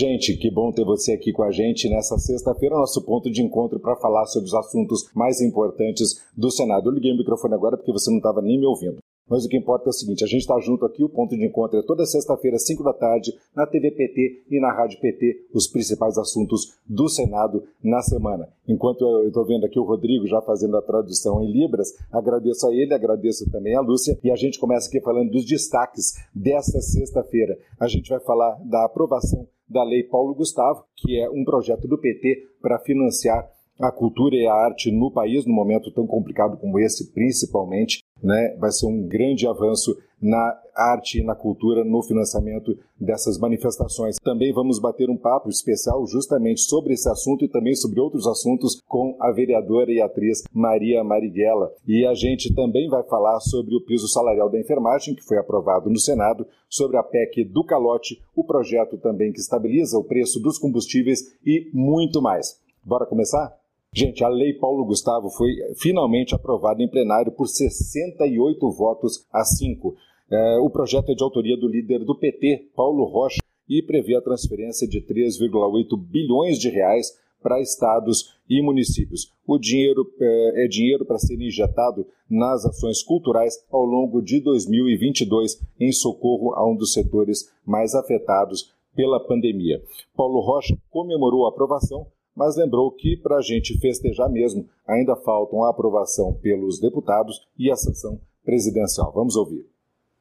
Gente, que bom ter você aqui com a gente nessa sexta-feira, nosso ponto de encontro para falar sobre os assuntos mais importantes do Senado. Eu liguei o microfone agora porque você não estava nem me ouvindo. Mas o que importa é o seguinte: a gente está junto aqui, o ponto de encontro é toda sexta-feira, 5 da tarde, na TV PT e na Rádio PT, os principais assuntos do Senado na semana. Enquanto eu estou vendo aqui o Rodrigo já fazendo a tradução em Libras, agradeço a ele, agradeço também a Lúcia, e a gente começa aqui falando dos destaques desta sexta-feira. A gente vai falar da aprovação da Lei Paulo Gustavo, que é um projeto do PT para financiar a cultura e a arte no país, num momento tão complicado como esse, principalmente, né? Vai ser um grande avanço na arte e na cultura no financiamento dessas manifestações. Também vamos bater um papo especial justamente sobre esse assunto e também sobre outros assuntos com a vereadora e atriz Maria Marighella. E a gente também vai falar sobre o piso salarial da enfermagem, que foi aprovado no Senado, sobre a PEC do calote, o projeto também que estabiliza o preço dos combustíveis e muito mais. Bora começar? Gente, a Lei Paulo Gustavo foi finalmente aprovada em plenário por 68 votos a 5. É, o projeto é de autoria do líder do PT, Paulo Rocha, e prevê a transferência de 3,8 bilhões de reais para estados e municípios. O dinheiro é, é dinheiro para ser injetado nas ações culturais ao longo de 2022 em socorro a um dos setores mais afetados pela pandemia. Paulo Rocha comemorou a aprovação mas lembrou que, para a gente festejar mesmo, ainda faltam a aprovação pelos deputados e a sanção presidencial. Vamos ouvir.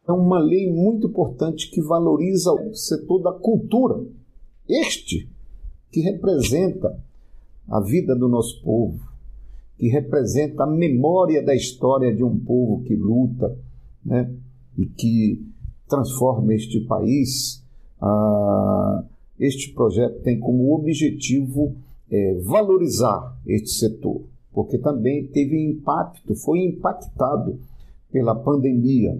É uma lei muito importante que valoriza o setor da cultura. Este que representa a vida do nosso povo, que representa a memória da história de um povo que luta né, e que transforma este país. Ah, este projeto tem como objetivo é, valorizar este setor, porque também teve impacto, foi impactado pela pandemia,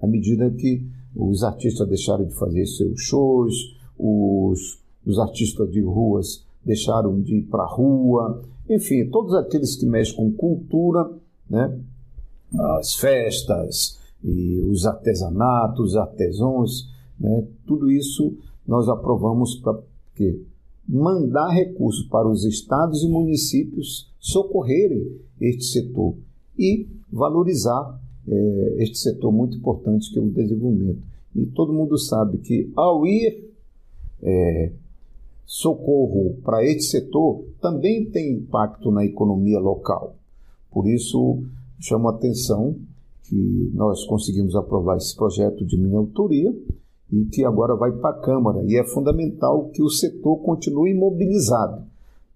à medida que os artistas deixaram de fazer seus shows, os, os artistas de ruas deixaram de ir para a rua, enfim, todos aqueles que mexem com cultura, né? as festas, e os artesanatos, os artesãos, né? tudo isso nós aprovamos para quê? mandar recursos para os estados e municípios socorrerem este setor e valorizar é, este setor muito importante que é o desenvolvimento. E todo mundo sabe que ao ir é, socorro para este setor também tem impacto na economia local. Por isso, chamo a atenção que nós conseguimos aprovar esse projeto de minha autoria e que agora vai para a Câmara. E é fundamental que o setor continue mobilizado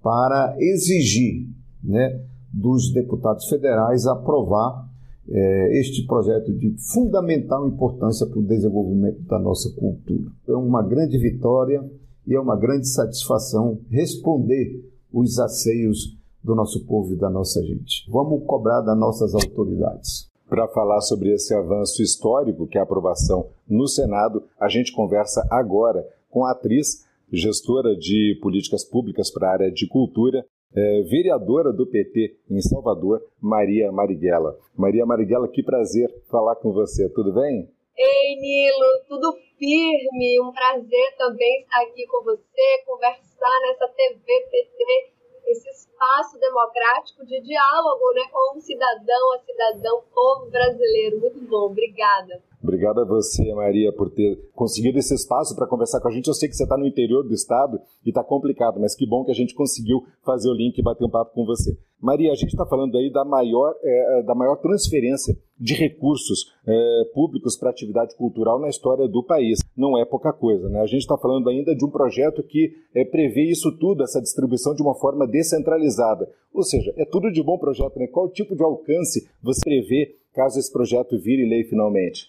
para exigir né, dos deputados federais aprovar é, este projeto de fundamental importância para o desenvolvimento da nossa cultura. É uma grande vitória e é uma grande satisfação responder os asseios do nosso povo e da nossa gente. Vamos cobrar das nossas autoridades. Para falar sobre esse avanço histórico, que é a aprovação no Senado, a gente conversa agora com a atriz, gestora de políticas públicas para a área de cultura, é, vereadora do PT em Salvador, Maria Marighella. Maria Marighella, que prazer falar com você, tudo bem? Ei, Nilo, tudo firme, um prazer também estar aqui com você, conversar nessa TV PT esse espaço democrático de diálogo né, com o cidadão, a cidadão, povo brasileiro. Muito bom, obrigada. Obrigado a você, Maria, por ter conseguido esse espaço para conversar com a gente. Eu sei que você está no interior do estado e está complicado, mas que bom que a gente conseguiu fazer o link e bater um papo com você. Maria, a gente está falando aí da maior, é, da maior transferência de recursos é, públicos para atividade cultural na história do país. Não é pouca coisa, né? A gente está falando ainda de um projeto que é, prevê isso tudo, essa distribuição de uma forma descentralizada. Ou seja, é tudo de bom projeto, né? Qual tipo de alcance você prevê caso esse projeto vire lei finalmente?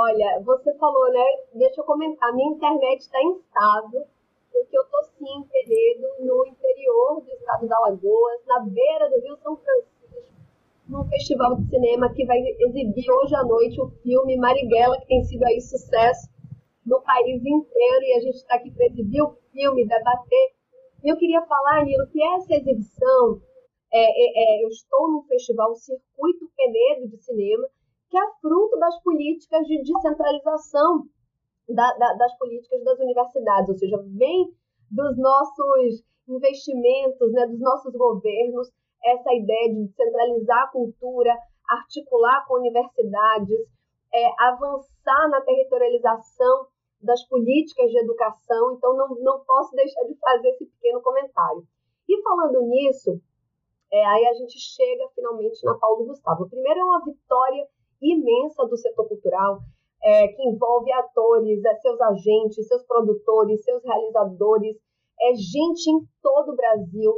Olha, você falou, né? Deixa eu comentar. Minha internet está instável, porque eu tô sim em Penedo, no interior do estado da Alagoas, na beira do Rio São Francisco, num festival de cinema que vai exibir hoje à noite o filme Marighella, que tem sido aí sucesso no país inteiro, e a gente está aqui para exibir o filme, debater. Eu queria falar, Nilo, que essa exibição, é, é, é, eu estou num festival Circuito Penedo de Cinema, que é fruto das políticas de descentralização da, da, das políticas das universidades, ou seja, vem dos nossos investimentos, né, dos nossos governos, essa ideia de centralizar a cultura, articular com universidades, é, avançar na territorialização das políticas de educação. Então, não, não posso deixar de fazer esse pequeno comentário. E falando nisso, é, aí a gente chega finalmente na Paulo Gustavo. Primeiro, é uma vitória imensa do setor cultural, é, que envolve atores, é, seus agentes, seus produtores, seus realizadores, é gente em todo o Brasil.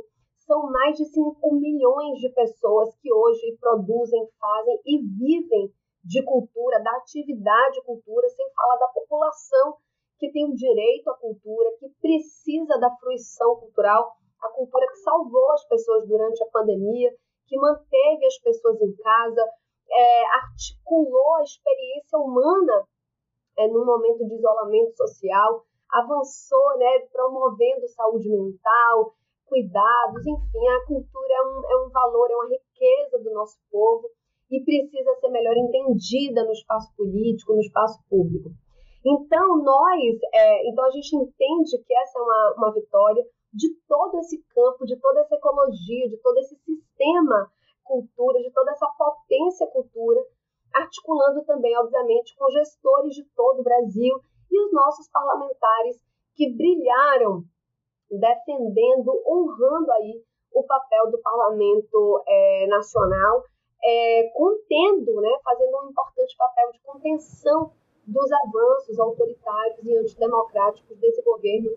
São mais de 5 milhões de pessoas que hoje produzem, fazem e vivem de cultura, da atividade cultura, sem falar da população que tem o direito à cultura, que precisa da fruição cultural, a cultura que salvou as pessoas durante a pandemia, que manteve as pessoas em casa, é, articulou a experiência humana é, momento de isolamento social, avançou, né, promovendo saúde mental, cuidados, enfim, a cultura é um, é um valor, é uma riqueza do nosso povo e precisa ser melhor entendida no espaço político, no espaço público. Então, nós, é, então a gente entende que essa é uma, uma vitória de todo esse campo, de toda essa ecologia, de todo esse sistema cultura, de toda essa potência cultura, articulando também, obviamente, com gestores de todo o Brasil e os nossos parlamentares que brilharam defendendo, honrando aí o papel do parlamento é, nacional, é, contendo, né, fazendo um importante papel de contenção dos avanços autoritários e antidemocráticos desse governo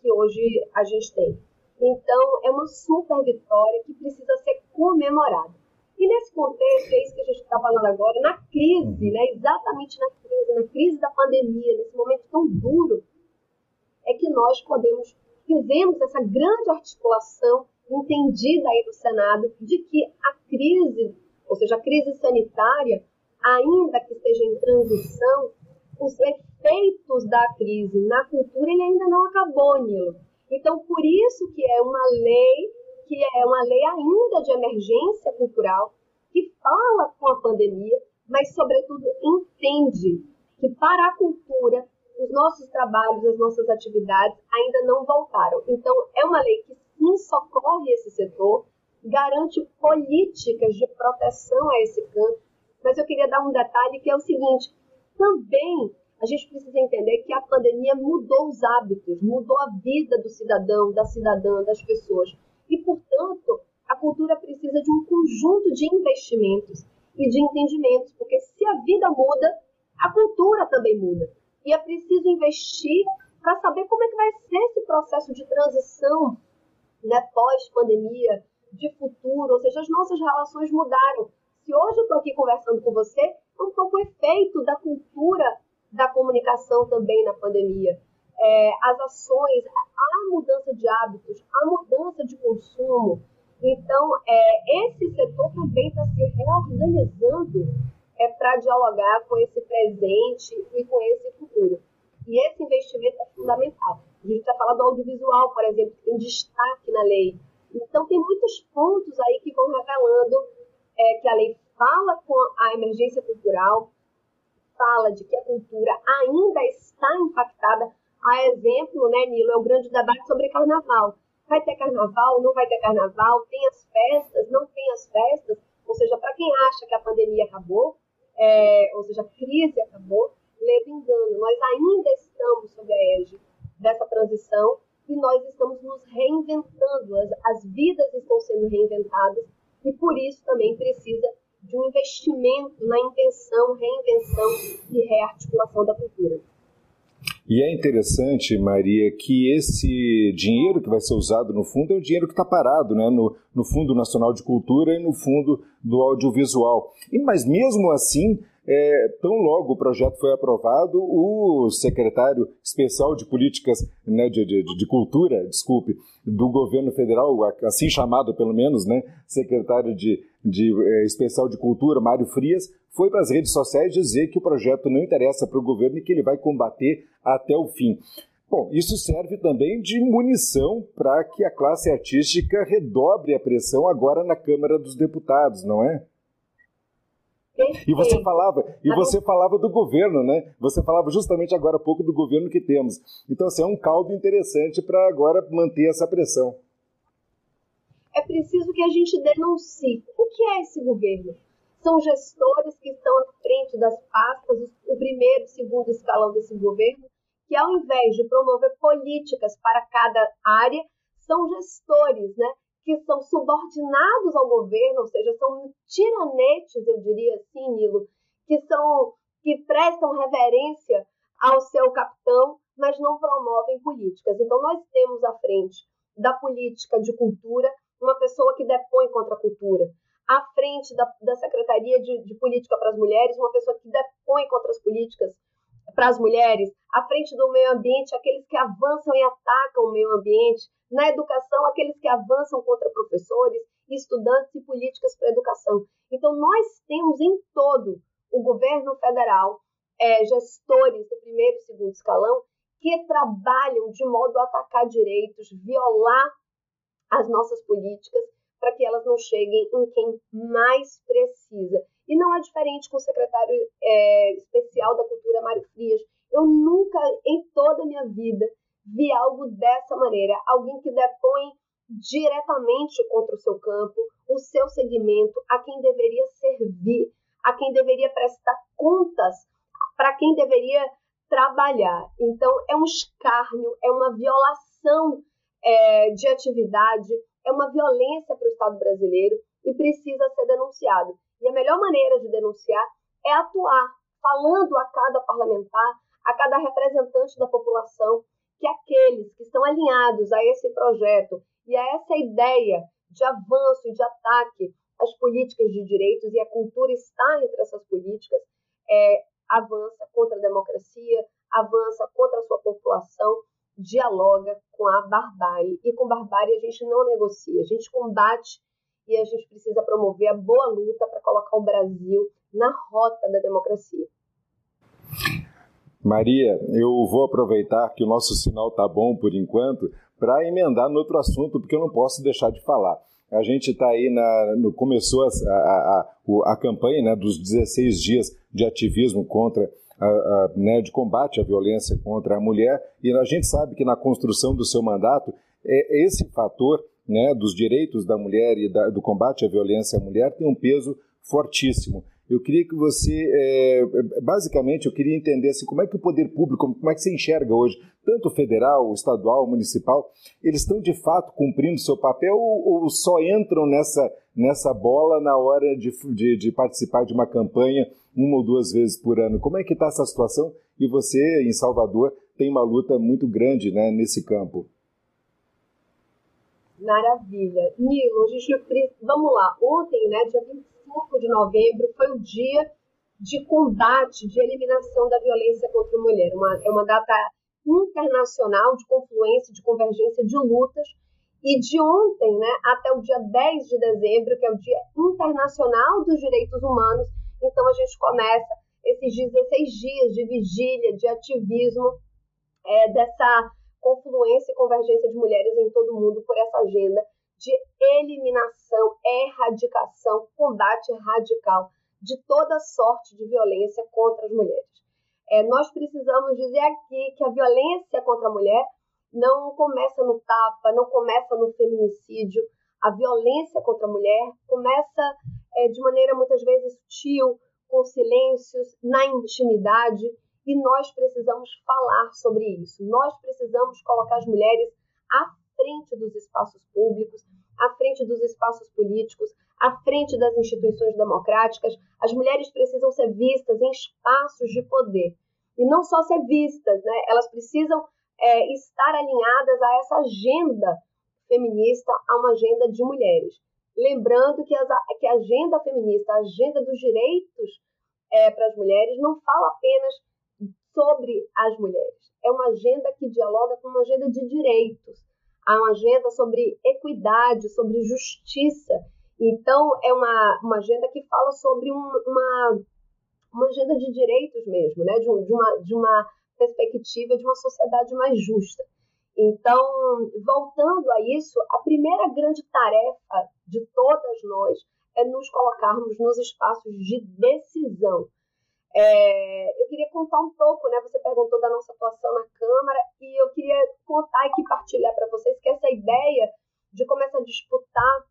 que hoje a gente tem. Então, é uma super vitória que precisa ser comemorada. E nesse contexto, é isso que a gente está falando agora, na crise, né, exatamente na crise, na crise da pandemia, nesse momento tão duro, é que nós podemos, fizemos essa grande articulação entendida aí do Senado de que a crise, ou seja, a crise sanitária, ainda que esteja em transição, os efeitos da crise na cultura ele ainda não acabou, Nilo. Então, por isso que é uma lei que é uma lei ainda de emergência cultural, que fala com a pandemia, mas, sobretudo, entende que para a cultura, os nossos trabalhos, as nossas atividades ainda não voltaram. Então, é uma lei que sim socorre esse setor, garante políticas de proteção a esse campo, mas eu queria dar um detalhe que é o seguinte: também a gente precisa entender que a pandemia mudou os hábitos, mudou a vida do cidadão, da cidadã, das pessoas. E, portanto, a cultura precisa de um conjunto de investimentos e de entendimentos, porque se a vida muda, a cultura também muda. E é preciso investir para saber como é que vai ser esse processo de transição né, pós-pandemia, de futuro, ou seja, as nossas relações mudaram. Se hoje eu estou aqui conversando com você, é um pouco o efeito da cultura da comunicação também na pandemia é, as ações, a mudança de hábitos, a mudança de consumo. Então, é, esse setor também está se reorganizando é, para dialogar com esse presente e com esse futuro. E esse investimento é fundamental. A gente está falando do audiovisual, por exemplo, que tem destaque na lei. Então, tem muitos pontos aí que vão revelando é, que a lei fala com a emergência cultural, fala de que a cultura ainda está impactada a exemplo, né, Nilo, é o grande debate sobre carnaval. Vai ter carnaval, não vai ter carnaval, tem as festas, não tem as festas. Ou seja, para quem acha que a pandemia acabou, é, ou seja, a crise acabou, leva engano. Nós ainda estamos sob a égide dessa transição e nós estamos nos reinventando, as, as vidas estão sendo reinventadas e por isso também precisa de um investimento na intenção, reinvenção e rearticulação da cultura. E é interessante, Maria, que esse dinheiro que vai ser usado no fundo é o dinheiro que está parado né, no, no Fundo Nacional de Cultura e no Fundo do Audiovisual. E, mas mesmo assim, é, tão logo o projeto foi aprovado, o secretário especial de políticas né, de, de, de, cultura, desculpe, do governo federal, assim chamado pelo menos, né, secretário de, de é, especial de cultura, Mário Frias, foi para as redes sociais dizer que o projeto não interessa para o governo e que ele vai combater até o fim. Bom, isso serve também de munição para que a classe artística redobre a pressão agora na Câmara dos Deputados, não é? E você falava, e você falava do governo, né? Você falava justamente agora há pouco do governo que temos. Então, assim, é um caldo interessante para agora manter essa pressão. É preciso que a gente denuncie. O que é esse governo? São gestores que estão à frente das pastas, o primeiro e segundo escalão desse governo, que ao invés de promover políticas para cada área, são gestores, né? que são subordinados ao governo, ou seja, são tiranetes, eu diria assim, Nilo, que são que prestam reverência ao seu capitão, mas não promovem políticas. Então nós temos à frente da política de cultura uma pessoa que depõe contra a cultura, à frente da, da Secretaria de, de Política para as Mulheres, uma pessoa que depõe contra as políticas para as mulheres, à frente do meio ambiente, aqueles que avançam e atacam o meio ambiente, na educação, aqueles que avançam contra professores, estudantes e políticas para a educação. Então, nós temos em todo o governo federal é, gestores do primeiro e segundo escalão que trabalham de modo a atacar direitos, violar as nossas políticas para que elas não cheguem em quem mais precisa. E não é diferente com o secretário é, especial da Cultura, Mário Frias. Eu nunca, em toda a minha vida, vi algo dessa maneira. Alguém que depõe diretamente contra o seu campo, o seu segmento, a quem deveria servir, a quem deveria prestar contas, para quem deveria trabalhar. Então, é um escárnio, é uma violação é, de atividade, é uma violência para o Estado brasileiro e precisa ser denunciado. E a melhor maneira de denunciar é atuar, falando a cada parlamentar, a cada representante da população, que aqueles que estão alinhados a esse projeto e a essa ideia de avanço e de ataque às políticas de direitos, e a cultura está entre essas políticas, é, avança contra a democracia, avança contra a sua população, dialoga com a barbárie. E com barbárie a gente não negocia, a gente combate e a gente precisa promover a boa luta para colocar o Brasil na rota da democracia. Maria, eu vou aproveitar que o nosso sinal está bom por enquanto para emendar no outro assunto, porque eu não posso deixar de falar. A gente está aí, na, no, começou a, a, a, a campanha né, dos 16 dias de ativismo contra a, a, né, de combate à violência contra a mulher, e a gente sabe que na construção do seu mandato, é, esse fator né, dos direitos da mulher e da, do combate à violência à mulher tem um peso fortíssimo. Eu queria que você, é, basicamente, eu queria entender assim, como é que o poder público, como é que você enxerga hoje, tanto federal, estadual, municipal, eles estão de fato cumprindo seu papel ou, ou só entram nessa, nessa bola na hora de, de, de, participar de uma campanha uma ou duas vezes por ano? Como é que está essa situação? E você, em Salvador, tem uma luta muito grande né, nesse campo. Maravilha. Nilo, a gente, vamos lá. Ontem, né, dia 25 de novembro, foi o dia de combate, de eliminação da violência contra a mulher. Uma, é uma data internacional de confluência, de convergência de lutas. E de ontem né, até o dia 10 de dezembro, que é o Dia Internacional dos Direitos Humanos, então a gente começa esses 16 dias de vigília, de ativismo, é, dessa confluência e convergência de mulheres em todo o mundo por essa agenda de eliminação, erradicação, combate radical de toda sorte de violência contra as mulheres. É, nós precisamos dizer aqui que a violência contra a mulher não começa no tapa, não começa no feminicídio. A violência contra a mulher começa é, de maneira muitas vezes sutil, com silêncios, na intimidade, e nós precisamos falar sobre isso. Nós precisamos colocar as mulheres à frente dos espaços públicos, à frente dos espaços políticos, à frente das instituições democráticas. As mulheres precisam ser vistas em espaços de poder. E não só ser vistas, né? elas precisam é, estar alinhadas a essa agenda feminista, a uma agenda de mulheres. Lembrando que, as, que a agenda feminista, a agenda dos direitos é, para as mulheres, não fala apenas sobre as mulheres. É uma agenda que dialoga com uma agenda de direitos, há uma agenda sobre equidade, sobre justiça. Então, é uma, uma agenda que fala sobre um, uma, uma agenda de direitos mesmo, né? de, de, uma, de uma perspectiva de uma sociedade mais justa. Então, voltando a isso, a primeira grande tarefa de todas nós é nos colocarmos nos espaços de decisão. É, eu queria contar um pouco, né? Você perguntou da nossa atuação na Câmara e eu queria contar e partilhar para vocês que essa ideia de começar a disputar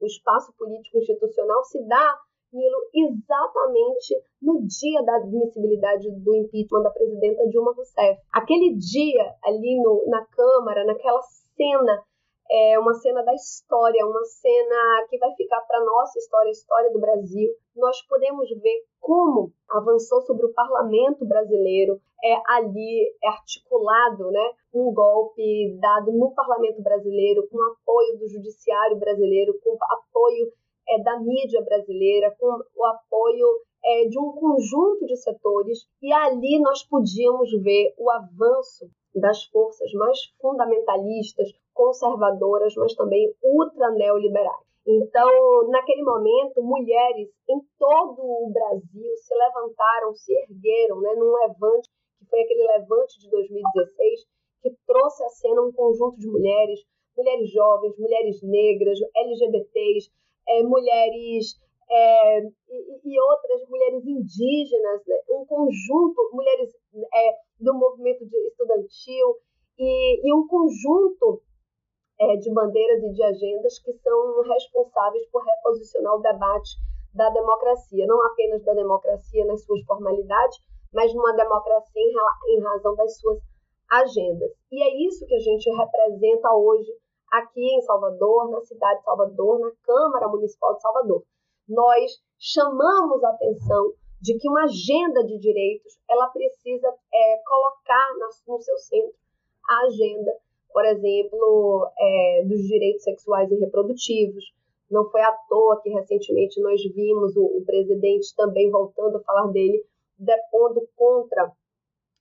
o espaço político institucional se dá, Nilo, exatamente no dia da admissibilidade do impeachment da presidenta Dilma Rousseff. Aquele dia ali no, na Câmara, naquela cena é uma cena da história, uma cena que vai ficar para nossa história, a história do Brasil. Nós podemos ver como avançou sobre o parlamento brasileiro, é ali é articulado, né, um golpe dado no parlamento brasileiro com apoio do judiciário brasileiro, com apoio é, da mídia brasileira, com o apoio é, de um conjunto de setores, e ali nós podíamos ver o avanço das forças mais fundamentalistas, conservadoras, mas também ultra neoliberais. Então, naquele momento, mulheres em todo o Brasil se levantaram, se ergueram, né, num levante, que foi aquele levante de 2016, que trouxe à cena um conjunto de mulheres, mulheres jovens, mulheres negras, LGBTs, é, mulheres é, e, e, outras mulheres indígenas, né? um conjunto, mulheres é, do movimento estudantil e, e um conjunto é, de bandeiras e de agendas que são responsáveis por reposicionar o debate da democracia, não apenas da democracia nas suas formalidades, mas numa democracia em, em razão das suas agendas. E é isso que a gente representa hoje aqui em Salvador, na cidade de Salvador, na Câmara Municipal de Salvador. Nós chamamos a atenção de que uma agenda de direitos ela precisa é, colocar no seu centro a agenda por exemplo, é, dos direitos sexuais e reprodutivos. Não foi à toa que recentemente nós vimos o, o presidente também voltando a falar dele, depondo contra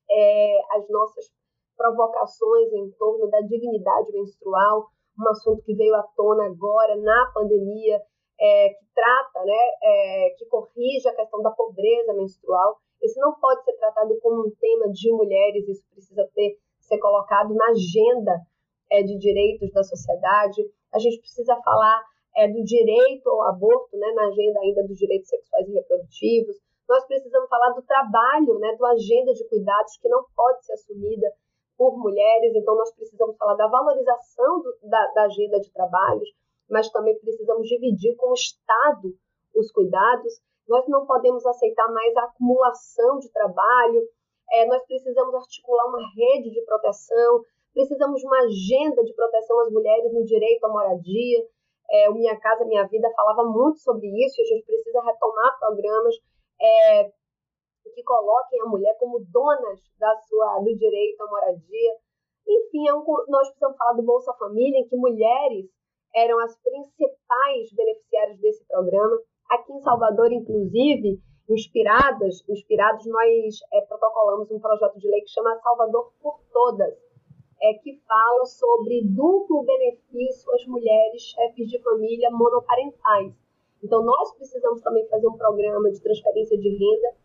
é, as nossas provocações em torno da dignidade menstrual, um assunto que veio à tona agora na pandemia, é, que trata, né, é, que corrige a questão da pobreza menstrual. Esse não pode ser tratado como um tema de mulheres, isso precisa ter ser colocado na agenda é, de direitos da sociedade. A gente precisa falar é, do direito ao aborto, né, na agenda ainda dos direitos sexuais e reprodutivos. Nós precisamos falar do trabalho, né, do agenda de cuidados que não pode ser assumida por mulheres. Então, nós precisamos falar da valorização do, da, da agenda de trabalhos, mas também precisamos dividir com o Estado os cuidados. Nós não podemos aceitar mais a acumulação de trabalho, é, nós precisamos articular uma rede de proteção, precisamos de uma agenda de proteção às mulheres no direito à moradia. É, o Minha Casa Minha Vida falava muito sobre isso e a gente precisa retomar programas é, que coloquem a mulher como donas da sua, do direito à moradia. Enfim, é um, nós precisamos falar do Bolsa Família, em que mulheres eram as principais beneficiárias desse programa. Aqui em Salvador, inclusive, inspiradas, inspirados, nós é, protocolamos um projeto de lei que chama Salvador por Todas, é, que fala sobre duplo benefício às mulheres chefes de família monoparentais. Então, nós precisamos também fazer um programa de transferência de renda,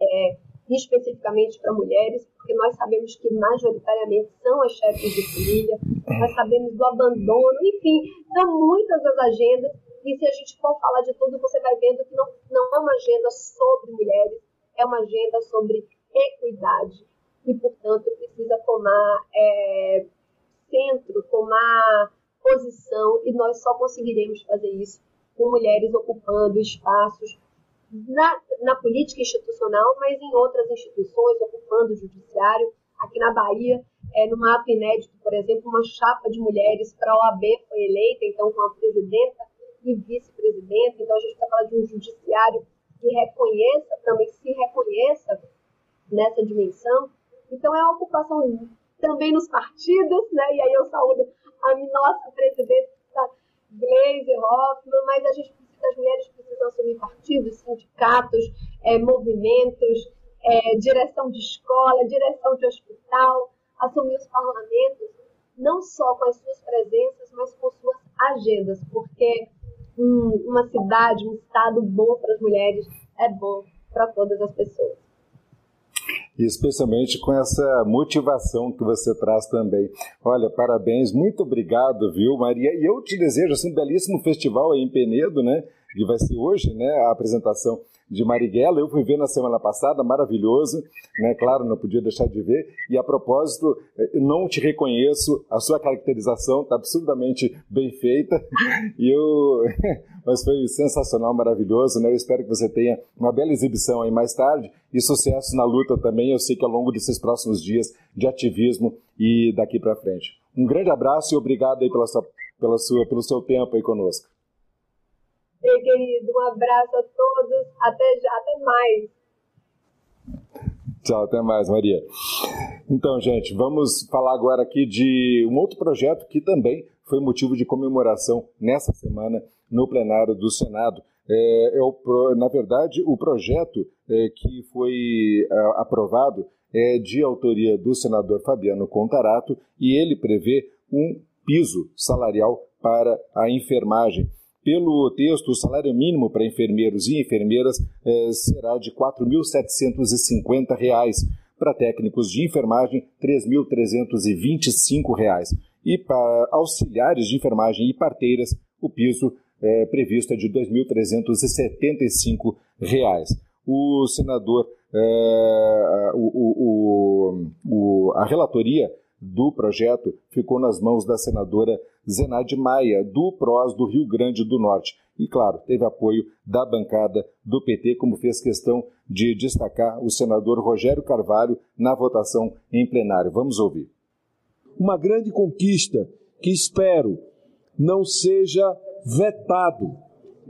é, especificamente para mulheres, porque nós sabemos que majoritariamente são as chefes de família, nós sabemos do abandono, enfim, são muitas as agendas e se a gente for falar de tudo, você vai vendo que não, não é uma agenda sobre mulheres, é uma agenda sobre equidade. E, portanto, precisa tomar é, centro, tomar posição, e nós só conseguiremos fazer isso com mulheres ocupando espaços na, na política institucional, mas em outras instituições, ocupando o judiciário. Aqui na Bahia, é, num ato inédito, por exemplo, uma chapa de mulheres para a OAB foi eleita, então, com a presidenta e vice-presidente. Então, a gente está falando de um judiciário que reconheça, também se reconheça nessa dimensão. Então, é uma ocupação também nos partidos, né? E aí eu saúdo a nossa presidenta, Gleisi Hoffmann, mas a gente as mulheres precisam assumir partidos, sindicatos, é, movimentos, é, direção de escola, direção de hospital, assumir os parlamentos, não só com as suas presenças, mas com suas agendas, porque um, uma cidade, um estado bom para as mulheres é bom para todas as pessoas. E especialmente com essa motivação que você traz também. Olha, parabéns, muito obrigado, viu, Maria? E eu te desejo assim, um belíssimo festival aí em Penedo, né? Que vai ser hoje, né, a apresentação de Marighella. Eu fui ver na semana passada, maravilhoso, né? Claro, não podia deixar de ver. E a propósito, eh, não te reconheço, a sua caracterização está absurdamente bem feita. E eu, mas foi sensacional, maravilhoso, né? Eu espero que você tenha uma bela exibição aí mais tarde e sucesso na luta também. Eu sei que ao longo desses próximos dias de ativismo e daqui para frente. Um grande abraço e obrigado aí pela sua, pela sua, pelo seu tempo aí conosco. Ei, querido, um abraço a todos. Até já, até mais. Tchau, até mais, Maria. Então, gente, vamos falar agora aqui de um outro projeto que também foi motivo de comemoração nessa semana no plenário do Senado. É, é o, na verdade, o projeto é, que foi é, aprovado é de autoria do senador Fabiano Contarato e ele prevê um piso salarial para a enfermagem. Pelo texto, o salário mínimo para enfermeiros e enfermeiras eh, será de R$ 4.750, para técnicos de enfermagem, R$ 3.325 e para auxiliares de enfermagem e parteiras, o piso eh, previsto é de R$ 2.375. O senador, eh, o, o, o, a relatoria do projeto ficou nas mãos da senadora Zenade Maia, do PROS do Rio Grande do Norte. E, claro, teve apoio da bancada do PT, como fez questão de destacar o senador Rogério Carvalho na votação em plenário. Vamos ouvir. Uma grande conquista que espero não seja vetado,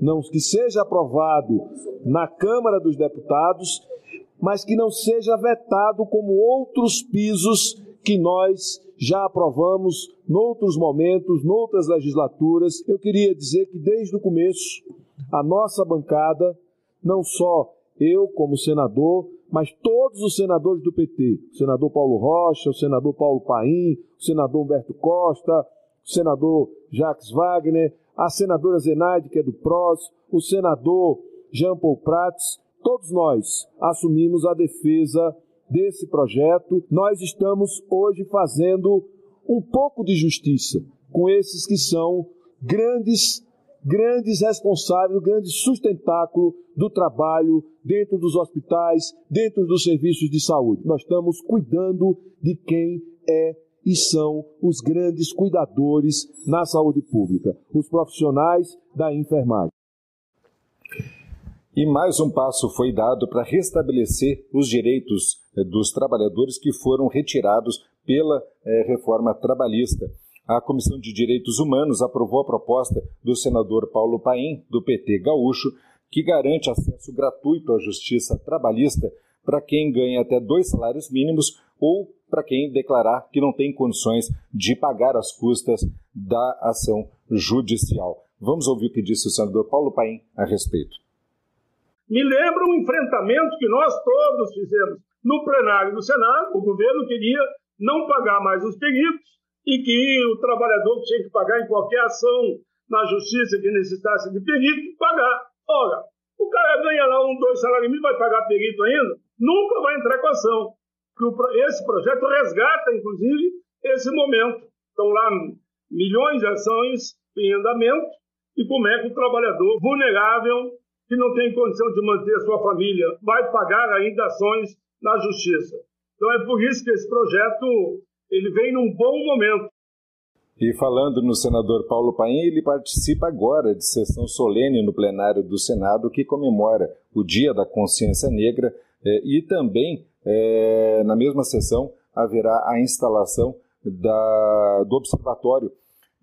não que seja aprovado na Câmara dos Deputados, mas que não seja vetado como outros pisos que nós já aprovamos noutros momentos, noutras legislaturas. Eu queria dizer que desde o começo, a nossa bancada, não só eu como senador, mas todos os senadores do PT, o senador Paulo Rocha, o senador Paulo Paim, o senador Humberto Costa, o senador Jacques Wagner, a senadora Zenaide, que é do PROS, o senador Jean Paul Prats, todos nós assumimos a defesa desse projeto, nós estamos hoje fazendo um pouco de justiça com esses que são grandes, grandes responsáveis, grandes sustentáculo do trabalho dentro dos hospitais, dentro dos serviços de saúde. Nós estamos cuidando de quem é e são os grandes cuidadores na saúde pública, os profissionais da enfermagem. E mais um passo foi dado para restabelecer os direitos eh, dos trabalhadores que foram retirados pela eh, reforma trabalhista. A Comissão de Direitos Humanos aprovou a proposta do senador Paulo Paim, do PT Gaúcho, que garante acesso gratuito à justiça trabalhista para quem ganha até dois salários mínimos ou para quem declarar que não tem condições de pagar as custas da ação judicial. Vamos ouvir o que disse o senador Paulo Paim a respeito me lembra um enfrentamento que nós todos fizemos no plenário do Senado. O governo queria não pagar mais os peritos e que o trabalhador tinha que pagar em qualquer ação na justiça que necessitasse de perito, pagar. Ora, o cara ganha lá um, dois salários mínimos, vai pagar perito ainda? Nunca vai entrar com ação. Esse projeto resgata, inclusive, esse momento. Estão lá milhões de ações em andamento e como é que o trabalhador vulnerável que não tem condição de manter a sua família vai pagar ainda ações na justiça. Então é por isso que esse projeto ele vem num bom momento. E falando no senador Paulo Paim, ele participa agora de sessão solene no plenário do Senado que comemora o Dia da Consciência Negra eh, e também eh, na mesma sessão haverá a instalação da, do Observatório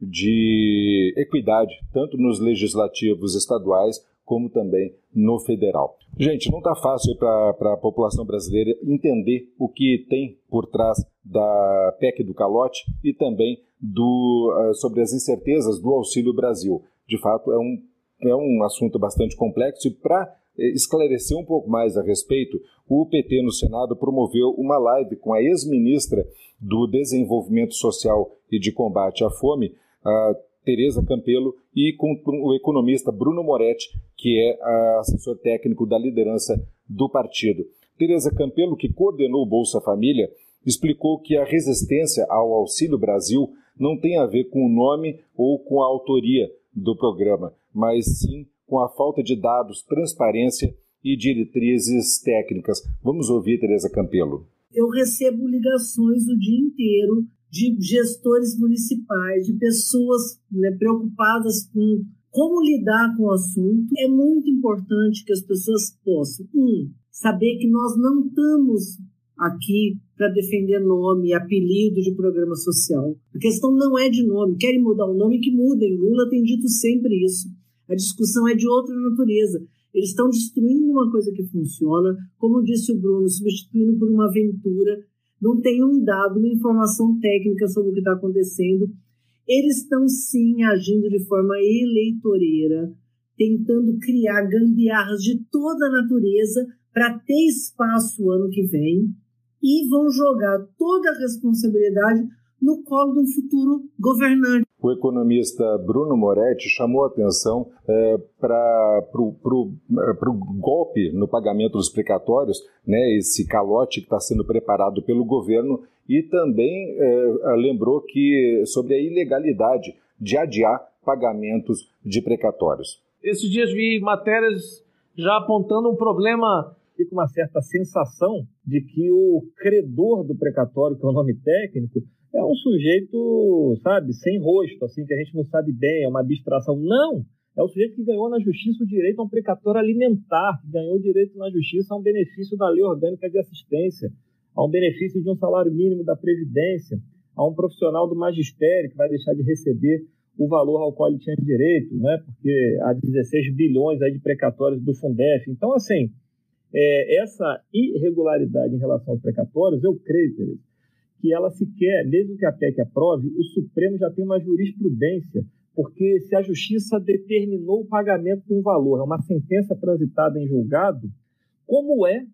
de Equidade, tanto nos legislativos estaduais como também no federal. Gente, não está fácil para a população brasileira entender o que tem por trás da PEC do calote e também do, uh, sobre as incertezas do Auxílio Brasil. De fato, é um, é um assunto bastante complexo e para eh, esclarecer um pouco mais a respeito, o PT no Senado promoveu uma live com a ex-ministra do Desenvolvimento Social e de Combate à Fome, a Tereza Campelo, e com o economista Bruno Moretti, que é assessor técnico da liderança do partido. Tereza Campelo, que coordenou o Bolsa Família, explicou que a resistência ao Auxílio Brasil não tem a ver com o nome ou com a autoria do programa, mas sim com a falta de dados, transparência e diretrizes técnicas. Vamos ouvir Tereza Campelo. Eu recebo ligações o dia inteiro de gestores municipais, de pessoas né, preocupadas com como lidar com o assunto. É muito importante que as pessoas possam, um, saber que nós não estamos aqui para defender nome apelido de programa social. A questão não é de nome. Querem mudar o nome que mudem. Lula tem dito sempre isso. A discussão é de outra natureza. Eles estão destruindo uma coisa que funciona, como disse o Bruno, substituindo por uma aventura. Não tem um dado, uma informação técnica sobre o que está acontecendo. Eles estão sim agindo de forma eleitoreira, tentando criar gambiarras de toda a natureza para ter espaço o ano que vem e vão jogar toda a responsabilidade no colo de um futuro governante. O economista Bruno Moretti chamou a atenção é, para o é, golpe no pagamento dos precatórios, né, esse calote que está sendo preparado pelo governo, e também é, lembrou que sobre a ilegalidade de adiar pagamentos de precatórios. Esses dias vi matérias já apontando um problema fica uma certa sensação de que o credor do precatório, que é o nome técnico, é um sujeito, sabe, sem rosto, assim, que a gente não sabe bem, é uma abstração. Não! É o sujeito que ganhou na justiça o direito a um precatório alimentar, que ganhou o direito na justiça a um benefício da lei orgânica de assistência, a um benefício de um salário mínimo da Previdência, a um profissional do magistério que vai deixar de receber o valor ao qual ele tinha direito, né? porque há 16 bilhões aí de precatórios do Fundef. Então, assim, é, essa irregularidade em relação aos precatórios, eu creio, Tereza, que ela sequer, mesmo que a PEC aprove, o Supremo já tem uma jurisprudência, porque se a Justiça determinou o pagamento de um valor, é uma sentença transitada em julgado, como é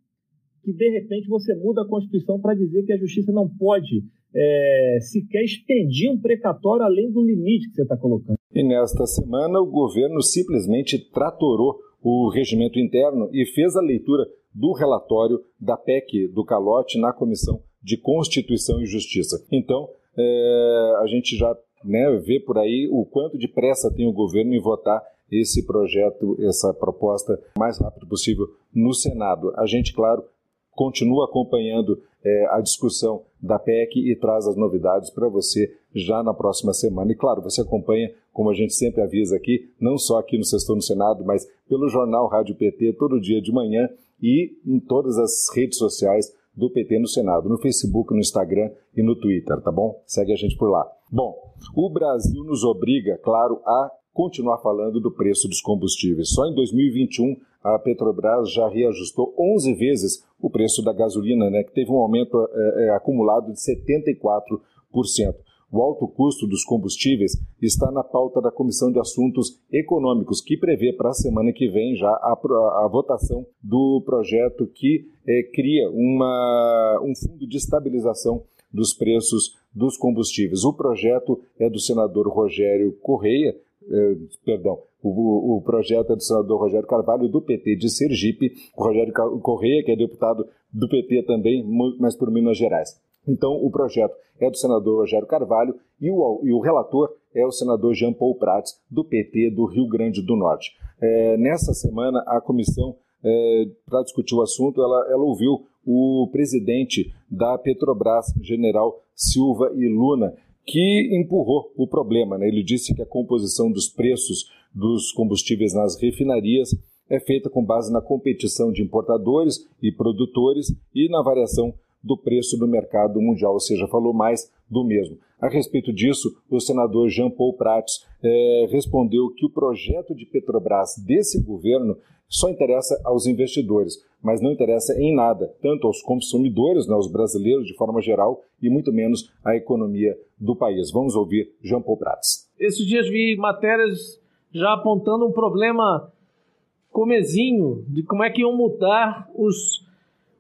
que de repente você muda a Constituição para dizer que a Justiça não pode é, sequer expedir um precatório além do limite que você está colocando? E nesta semana o governo simplesmente tratorou o regimento interno e fez a leitura do relatório da PEC do calote na Comissão de Constituição e Justiça. Então, é, a gente já né, vê por aí o quanto de pressa tem o governo em votar esse projeto, essa proposta, o mais rápido possível no Senado. A gente, claro, continua acompanhando é, a discussão da PEC e traz as novidades para você já na próxima semana. E claro, você acompanha, como a gente sempre avisa aqui, não só aqui no Sextou no Senado, mas pelo jornal Rádio PT todo dia de manhã e em todas as redes sociais do PT no Senado, no Facebook, no Instagram e no Twitter, tá bom? Segue a gente por lá. Bom, o Brasil nos obriga, claro, a continuar falando do preço dos combustíveis. Só em 2021 a Petrobras já reajustou 11 vezes o preço da gasolina, né, que teve um aumento é, acumulado de 74%. O alto custo dos combustíveis está na pauta da Comissão de Assuntos Econômicos, que prevê para a semana que vem já a, a, votação do projeto que é, cria uma, um fundo de estabilização dos preços dos combustíveis. O projeto é do senador Rogério Correia, eh, perdão, o, o, projeto é do senador Rogério Carvalho, do PT de Sergipe, Rogério Correia, que é deputado do PT também, mas por Minas Gerais. Então, o projeto é do senador Rogério Carvalho e o, e o relator é o senador Jean Paul Prats, do PT do Rio Grande do Norte. É, nessa semana, a comissão, é, para discutir o assunto, ela, ela ouviu o presidente da Petrobras, general Silva e Luna, que empurrou o problema. Né? Ele disse que a composição dos preços dos combustíveis nas refinarias é feita com base na competição de importadores e produtores e na variação do preço do mercado mundial, ou seja, falou mais do mesmo. A respeito disso, o senador Jean Paul Prats é, respondeu que o projeto de Petrobras desse governo só interessa aos investidores, mas não interessa em nada, tanto aos consumidores, né, aos brasileiros de forma geral, e muito menos à economia do país. Vamos ouvir Jean Paul Prats. Esses dias vi matérias já apontando um problema comezinho de como é que iam mudar os,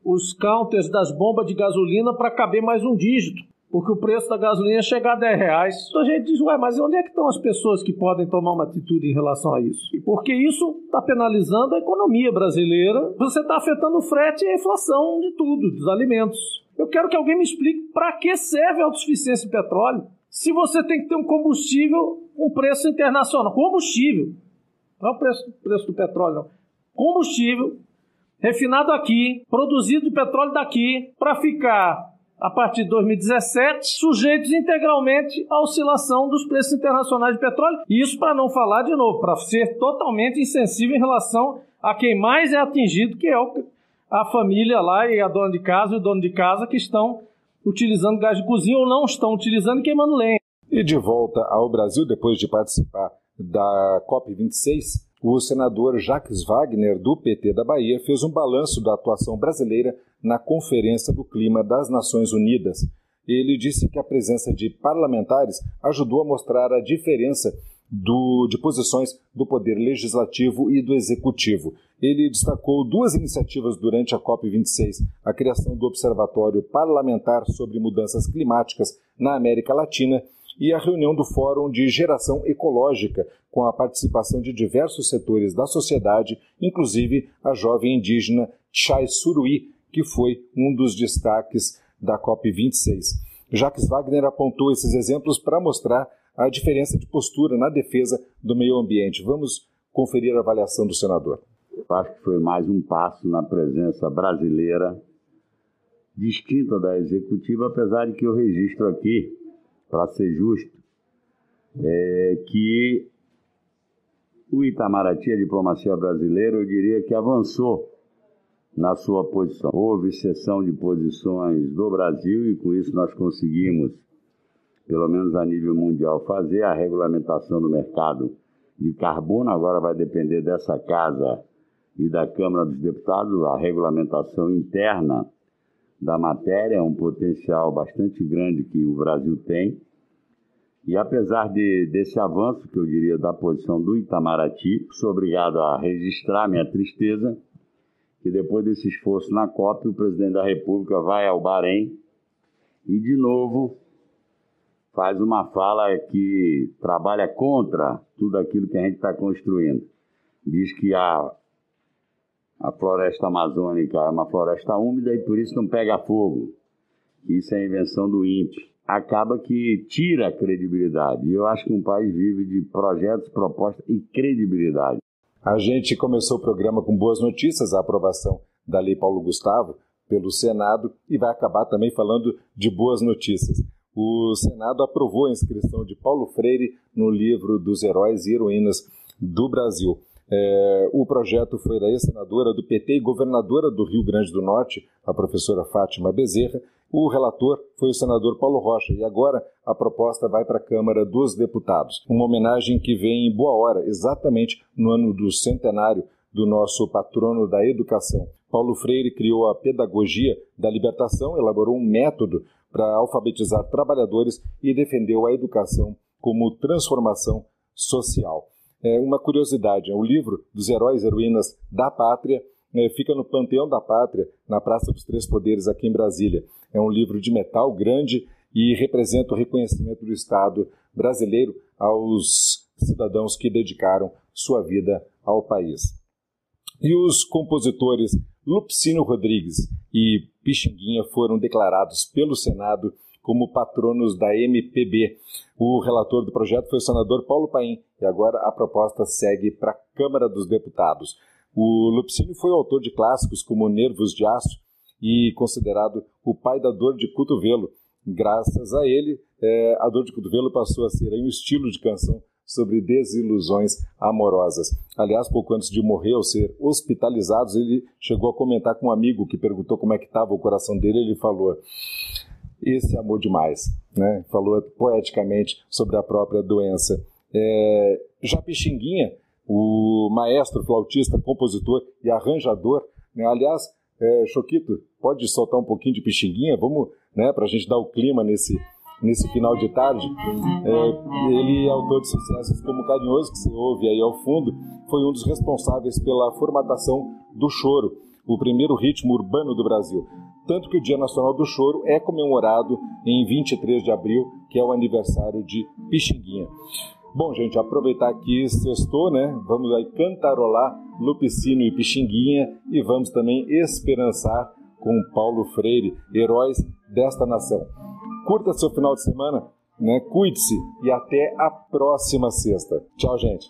os counters das bombas de gasolina para caber mais um dígito porque o preço da gasolina chegar a 10 reais. Então a gente diz, ué, mas onde é que estão as pessoas que podem tomar uma atitude em relação a isso? Porque isso está penalizando a economia brasileira, você está afetando o frete e a inflação de tudo, dos alimentos. Eu quero que alguém me explique para que serve a autossuficiência em petróleo se você tem que ter um combustível, um preço internacional. Combustível. Não é o preço, preço do petróleo, não. Combustível refinado aqui, produzido petróleo daqui, para ficar a partir de 2017, sujeitos integralmente à oscilação dos preços internacionais de petróleo. Isso para não falar de novo, para ser totalmente insensível em relação a quem mais é atingido, que é a família lá e a dona de casa e o dono de casa que estão utilizando gás de cozinha ou não estão utilizando e queimando lenha. E de volta ao Brasil, depois de participar da COP26, o senador Jacques Wagner, do PT da Bahia, fez um balanço da atuação brasileira na Conferência do Clima das Nações Unidas. Ele disse que a presença de parlamentares ajudou a mostrar a diferença do, de posições do Poder Legislativo e do Executivo. Ele destacou duas iniciativas durante a COP26: a criação do Observatório Parlamentar sobre Mudanças Climáticas na América Latina e a reunião do Fórum de Geração Ecológica, com a participação de diversos setores da sociedade, inclusive a jovem indígena Chai Surui, que foi um dos destaques da COP26. Jacques Wagner apontou esses exemplos para mostrar a diferença de postura na defesa do meio ambiente. Vamos conferir a avaliação do senador. Eu acho que foi mais um passo na presença brasileira, distinta da executiva, apesar de que eu registro aqui, para ser justo, é que o Itamaraty, a diplomacia brasileira, eu diria que avançou na sua posição. Houve cessão de posições do Brasil e com isso nós conseguimos, pelo menos a nível mundial, fazer a regulamentação do mercado de carbono. Agora vai depender dessa casa e da Câmara dos Deputados a regulamentação interna da matéria, é um potencial bastante grande que o Brasil tem. E apesar de, desse avanço, que eu diria, da posição do Itamaraty, sou obrigado a registrar minha tristeza, que depois desse esforço na COP, o presidente da República vai ao Bahrein e, de novo, faz uma fala que trabalha contra tudo aquilo que a gente está construindo. Diz que a, a floresta amazônica é uma floresta úmida e por isso não pega fogo. Isso é invenção do INPE acaba que tira a credibilidade. E eu acho que um país vive de projetos, propostas e credibilidade. A gente começou o programa com boas notícias, a aprovação da Lei Paulo Gustavo pelo Senado e vai acabar também falando de boas notícias. O Senado aprovou a inscrição de Paulo Freire no livro dos heróis e heroínas do Brasil. É, o projeto foi da ex-senadora do PT e governadora do Rio Grande do Norte, a professora Fátima Bezerra, o relator foi o senador Paulo Rocha e agora a proposta vai para a Câmara dos Deputados. Uma homenagem que vem em boa hora, exatamente no ano do centenário do nosso patrono da educação. Paulo Freire criou a pedagogia da libertação, elaborou um método para alfabetizar trabalhadores e defendeu a educação como transformação social. É uma curiosidade, é o livro dos heróis e heroínas da pátria é, fica no Panteão da Pátria, na Praça dos Três Poderes, aqui em Brasília. É um livro de metal grande e representa o reconhecimento do Estado brasileiro aos cidadãos que dedicaram sua vida ao país. E os compositores Lupicínio Rodrigues e Pixinguinha foram declarados pelo Senado como patronos da MPB. O relator do projeto foi o senador Paulo Paim e agora a proposta segue para a Câmara dos Deputados. O Lupicínio foi autor de clássicos como Nervos de Aço e considerado o pai da dor de cotovelo. Graças a ele, é, a dor de cotovelo passou a ser um estilo de canção sobre desilusões amorosas. Aliás, pouco antes de morrer, ao ser hospitalizado, ele chegou a comentar com um amigo que perguntou como é que estava o coração dele. Ele falou: "Esse amor demais", né? Falou poeticamente sobre a própria doença. É, já Pixinguinha o maestro, flautista, compositor e arranjador. Né? Aliás, é, Choquito, pode soltar um pouquinho de pixinguinha? Vamos, né, para a gente dar o clima nesse, nesse final de tarde. É, ele é autor de sucessos como Carinhoso, que você ouve aí ao fundo, foi um dos responsáveis pela formatação do choro, o primeiro ritmo urbano do Brasil. Tanto que o Dia Nacional do Choro é comemorado em 23 de abril, que é o aniversário de Pixinguinha. Bom, gente, aproveitar que sextou, né? Vamos aí cantarolar Lupicínio e Pixinguinha e vamos também esperançar com Paulo Freire, heróis desta nação. Curta seu final de semana, né? Cuide-se e até a próxima sexta. Tchau, gente.